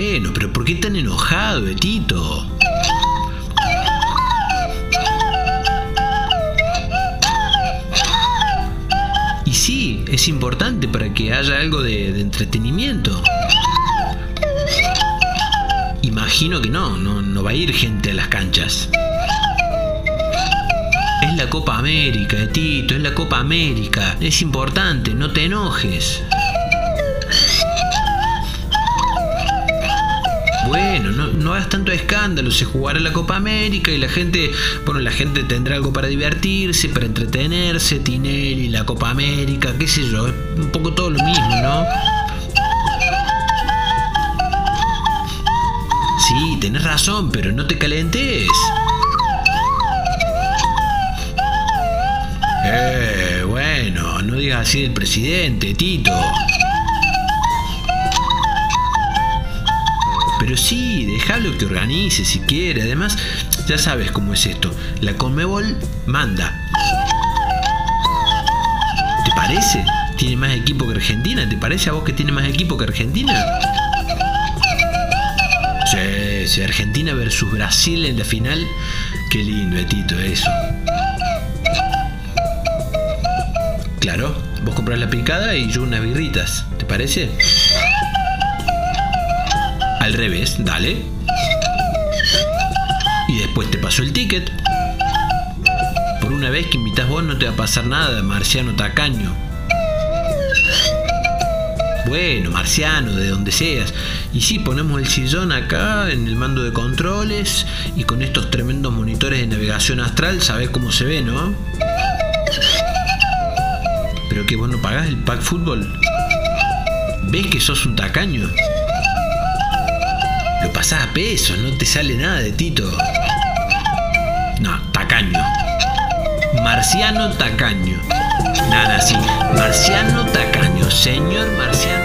Bueno, pero ¿por qué tan enojado, Tito? Y sí, es importante para que haya algo de, de entretenimiento. Imagino que no, no, no va a ir gente a las canchas. Es la Copa América, Tito, es la Copa América. Es importante, no te enojes. Bueno, no, no hagas tanto escándalo, se jugará la Copa América y la gente, bueno, la gente tendrá algo para divertirse, para entretenerse, Tinelli, la Copa América, qué sé yo, es un poco todo lo mismo, ¿no? Sí, tenés razón, pero no te calentes. Eh, bueno, no digas así del presidente, Tito. Pero sí, déjalo que organice si quiere. Además, ya sabes cómo es esto. La Conmebol manda. ¿Te parece? ¿Tiene más equipo que Argentina? ¿Te parece a vos que tiene más equipo que Argentina? Sí, sí, Argentina versus Brasil en la final. Qué lindo, Tito, eso. Claro, vos compras la picada y yo unas birritas. ¿Te parece? Al revés, dale. Y después te paso el ticket. Por una vez que invitas vos no te va a pasar nada, marciano tacaño. Bueno, marciano, de donde seas. Y sí, ponemos el sillón acá en el mando de controles y con estos tremendos monitores de navegación astral, sabés cómo se ve, ¿no? Pero que vos no pagás el pack fútbol. ¿Ves que sos un tacaño? pasás a pesos, no te sale nada de Tito. No, tacaño. Marciano tacaño. Nada así. Marciano tacaño. Señor Marciano.